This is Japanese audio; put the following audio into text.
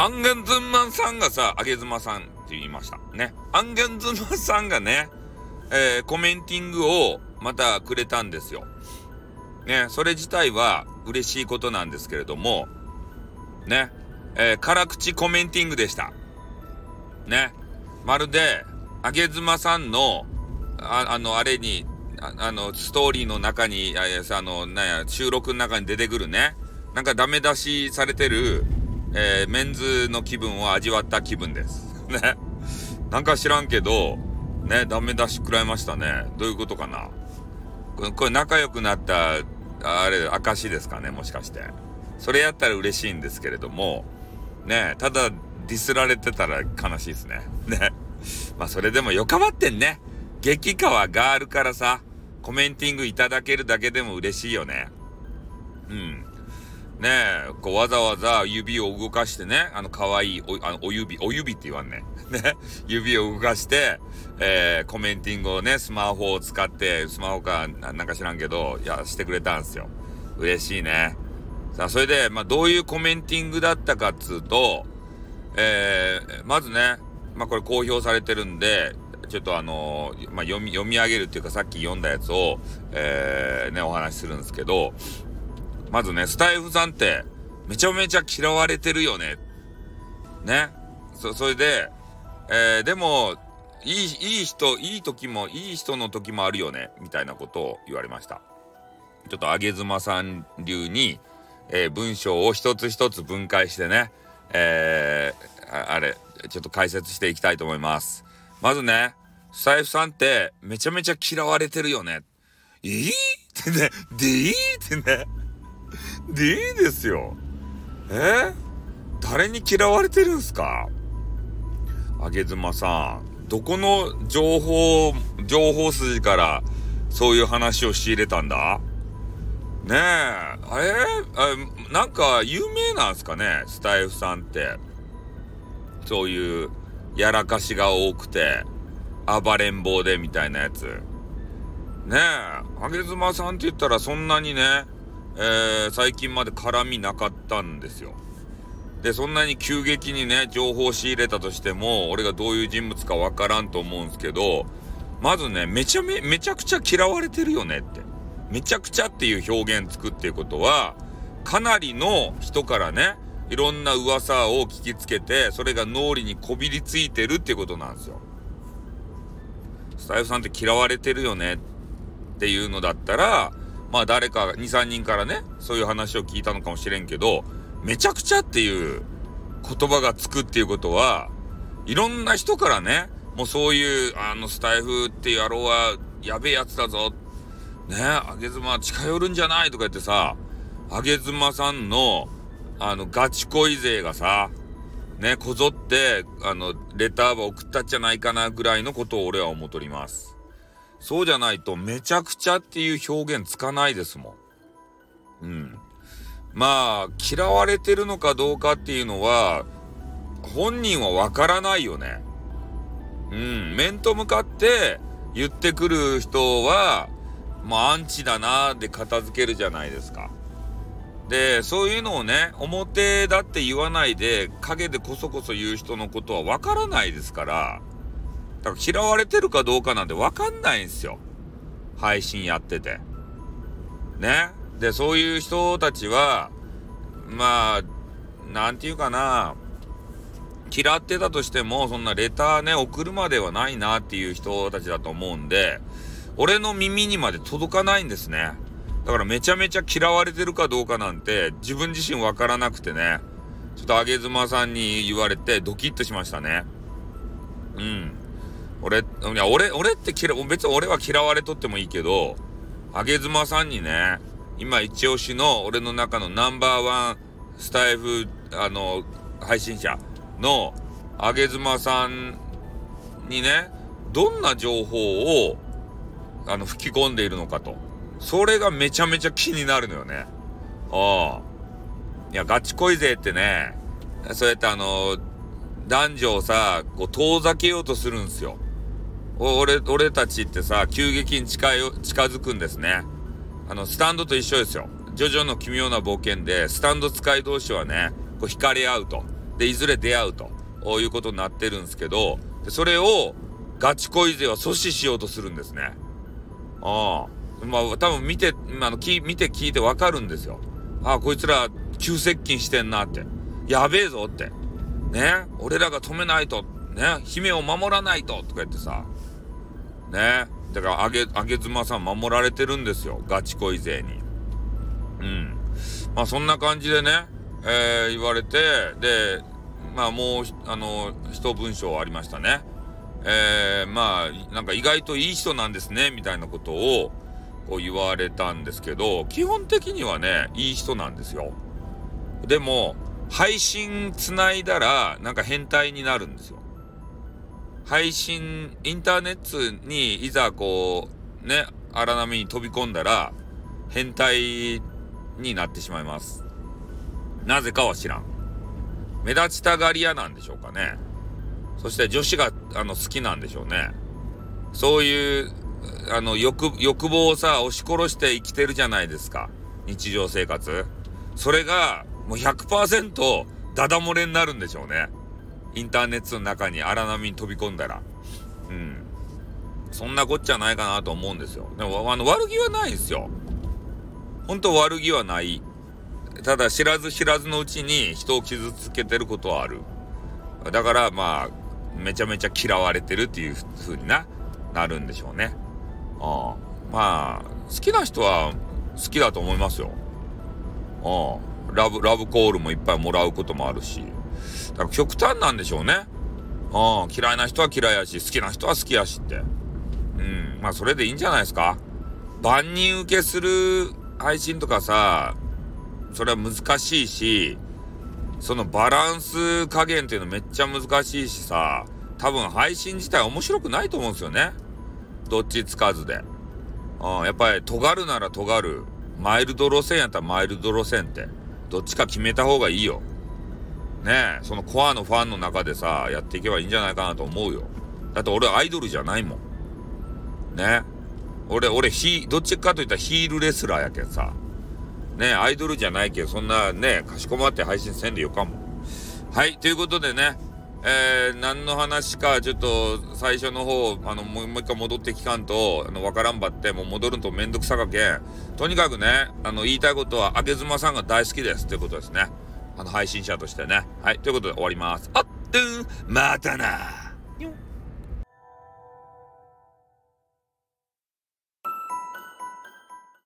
アンゲンズンマンさんがさ、あげずまさんって言いました。ね。アンゲンズンマンさんがね、えー、コメンティングをまたくれたんですよ。ね、それ自体は嬉しいことなんですけれども、ね、えー、辛口コメンティングでした。ね、まるで、あげずまさんの、ああの、あれに、ああの、ストーリーの中に、ああの、なんや、収録の中に出てくるね、なんかダメ出しされてる、えー、メンズの気分を味わった気分です。ね。なんか知らんけど、ね、ダメ出し食らいましたね。どういうことかな？これ仲良くなった、あれ、証ですかね、もしかして。それやったら嬉しいんですけれども、ね、ただディスられてたら悲しいですね。ね。まあそれでもよかばってんね。激川ガールからさ、コメンティングいただけるだけでも嬉しいよね。うん。ねえ、こうわざわざ指を動かしてね、あの可愛いおあのお指、お指って言わんね。ね、指を動かして、えー、コメンティングをね、スマホを使って、スマホかなんか知らんけど、いや、してくれたんすよ。嬉しいね。さあ、それで、まあ、どういうコメンティングだったかっつうと、えー、まずね、まあ、これ公表されてるんで、ちょっとあのー、まあ、読み、読み上げるっていうかさっき読んだやつを、えー、ね、お話しするんですけど、まずね、スタイフさんってめちゃめちゃ嫌われてるよね。ね。そ、それで、えー、でも、いい、いい人、いい時も、いい人の時もあるよね。みたいなことを言われました。ちょっとあげずまさん流に、えー、文章を一つ一つ分解してね、えー、あれ、ちょっと解説していきたいと思います。まずね、スタイフさんってめちゃめちゃ嫌われてるよね。いいってね、でいいってね。でいいですよ。え？誰に嫌われてるんすか？あげずまさん、どこの情報、情報筋からそういう話を仕入れたんだ？ねえ、あれ？あなんか有名なんすかね？スタイフさんって。そういうやらかしが多くて、暴れん坊でみたいなやつ。ねえ、あげずまさんって言ったらそんなにね、えー、最近まで絡みなかったんですよ。で、そんなに急激にね、情報を仕入れたとしても、俺がどういう人物かわからんと思うんすけど、まずね、めちゃめ、めちゃくちゃ嫌われてるよねって。めちゃくちゃっていう表現つくっていうことは、かなりの人からね、いろんな噂を聞きつけて、それが脳裏にこびりついてるっていうことなんですよ。スタイフさんって嫌われてるよねっていうのだったら、まあ誰か2、3人からね、そういう話を聞いたのかもしれんけど、めちゃくちゃっていう言葉がつくっていうことは、いろんな人からね、もうそういう、あのスタイフって野郎はやべえやつだぞ。ね、あげずま近寄るんじゃないとか言ってさ、あげずまさんの、あの、ガチ恋勢がさ、ね、こぞって、あの、レターば送ったんじゃないかなぐらいのことを俺は思っとります。そうじゃないとめちゃくちゃっていう表現つかないですもん。うん。まあ、嫌われてるのかどうかっていうのは、本人はわからないよね。うん。面と向かって言ってくる人は、まあ、アンチだなーで片付けるじゃないですか。で、そういうのをね、表だって言わないで、陰でこそこそ言う人のことはわからないですから、だから嫌われてるかどうかなんてわかんないんですよ。配信やってて。ね。で、そういう人たちは、まあ、なんていうかな、嫌ってたとしても、そんなレターね、送るまではないなっていう人たちだと思うんで、俺の耳にまで届かないんですね。だからめちゃめちゃ嫌われてるかどうかなんて、自分自身わからなくてね、ちょっとあげずまさんに言われてドキッとしましたね。うん。俺、いや、俺、俺って嫌、別に俺は嫌われとってもいいけど、あげずまさんにね、今一押しの俺の中のナンバーワンスタイフ、あの、配信者のあげずまさんにね、どんな情報を、あの、吹き込んでいるのかと。それがめちゃめちゃ気になるのよね。ああ。いや、ガチ恋勢ってね、そうやってあの、男女をさ、こう遠ざけようとするんですよ。俺、俺たちってさ、急激に近い、近づくんですね。あの、スタンドと一緒ですよ。ジョジョの奇妙な冒険で、スタンド使い同士はね、こう惹かれ合うと。で、いずれ出会うということになってるんですけど、でそれをガチ恋勢は阻止しようとするんですね。ああ。まあ、多分見て、あの、き、見て聞いてわかるんですよ。ああ、こいつら急接近してんなって。やべえぞって。ね。俺らが止めないと。ね。姫を守らないと。とか言ってさ。ね。だから、あげ、あげ妻さん守られてるんですよ。ガチ恋勢に。うん。まあ、そんな感じでね、えー、言われて、で、まあ、もう、あの、一文章ありましたね。えー、まあ、なんか意外といい人なんですね、みたいなことを、こう言われたんですけど、基本的にはね、いい人なんですよ。でも、配信繋いだら、なんか変態になるんですよ。配信、インターネットにいざこう、ね、荒波に飛び込んだら、変態になってしまいます。なぜかは知らん。目立ちたがり屋なんでしょうかね。そして女子が、あの、好きなんでしょうね。そういう、あの、欲、欲望をさ、押し殺して生きてるじゃないですか。日常生活。それが、もう100%ダダ漏れになるんでしょうね。インターネットの中に荒波に飛び込んだら。うん。そんなこっちゃないかなと思うんですよ。でも、あの、悪気はないんですよ。本当悪気はない。ただ、知らず知らずのうちに人を傷つけてることはある。だから、まあ、めちゃめちゃ嫌われてるっていう風にな、なるんでしょうね。ああまあ、好きな人は好きだと思いますよ。ああラブ、ラブコールもいっぱいもらうこともあるし。だから極端なんでしょうね。ああ嫌いな人は嫌いやし、好きな人は好きやしって。うん。まあ、それでいいんじゃないですか。万人受けする配信とかさ、それは難しいし、そのバランス加減っていうのめっちゃ難しいしさ、多分配信自体面白くないと思うんですよね。どっちつかずで。うん、やっぱり尖るなら尖る。マイルド路線やったらマイルド路線って。どっちか決めた方がいいよ。ね、そのコアのファンの中でさ、やっていけばいいんじゃないかなと思うよ。だって俺アイドルじゃないもん。ね俺、俺、ヒどっちかといったらヒールレスラーやけんさ。ねアイドルじゃないけど、そんなね、かしこまって配信せんでよかも。はい、ということでね、えー、何の話か、ちょっと、最初の方、あの、もう一回戻って聞かんと、あの、わからんばって、もう戻るとめんどくさかけん。とにかくね、あの、言いたいことは、あげずまさんが大好きです。ということですね。あの、配信者としてね。はい、ということで終わります。あっとまたな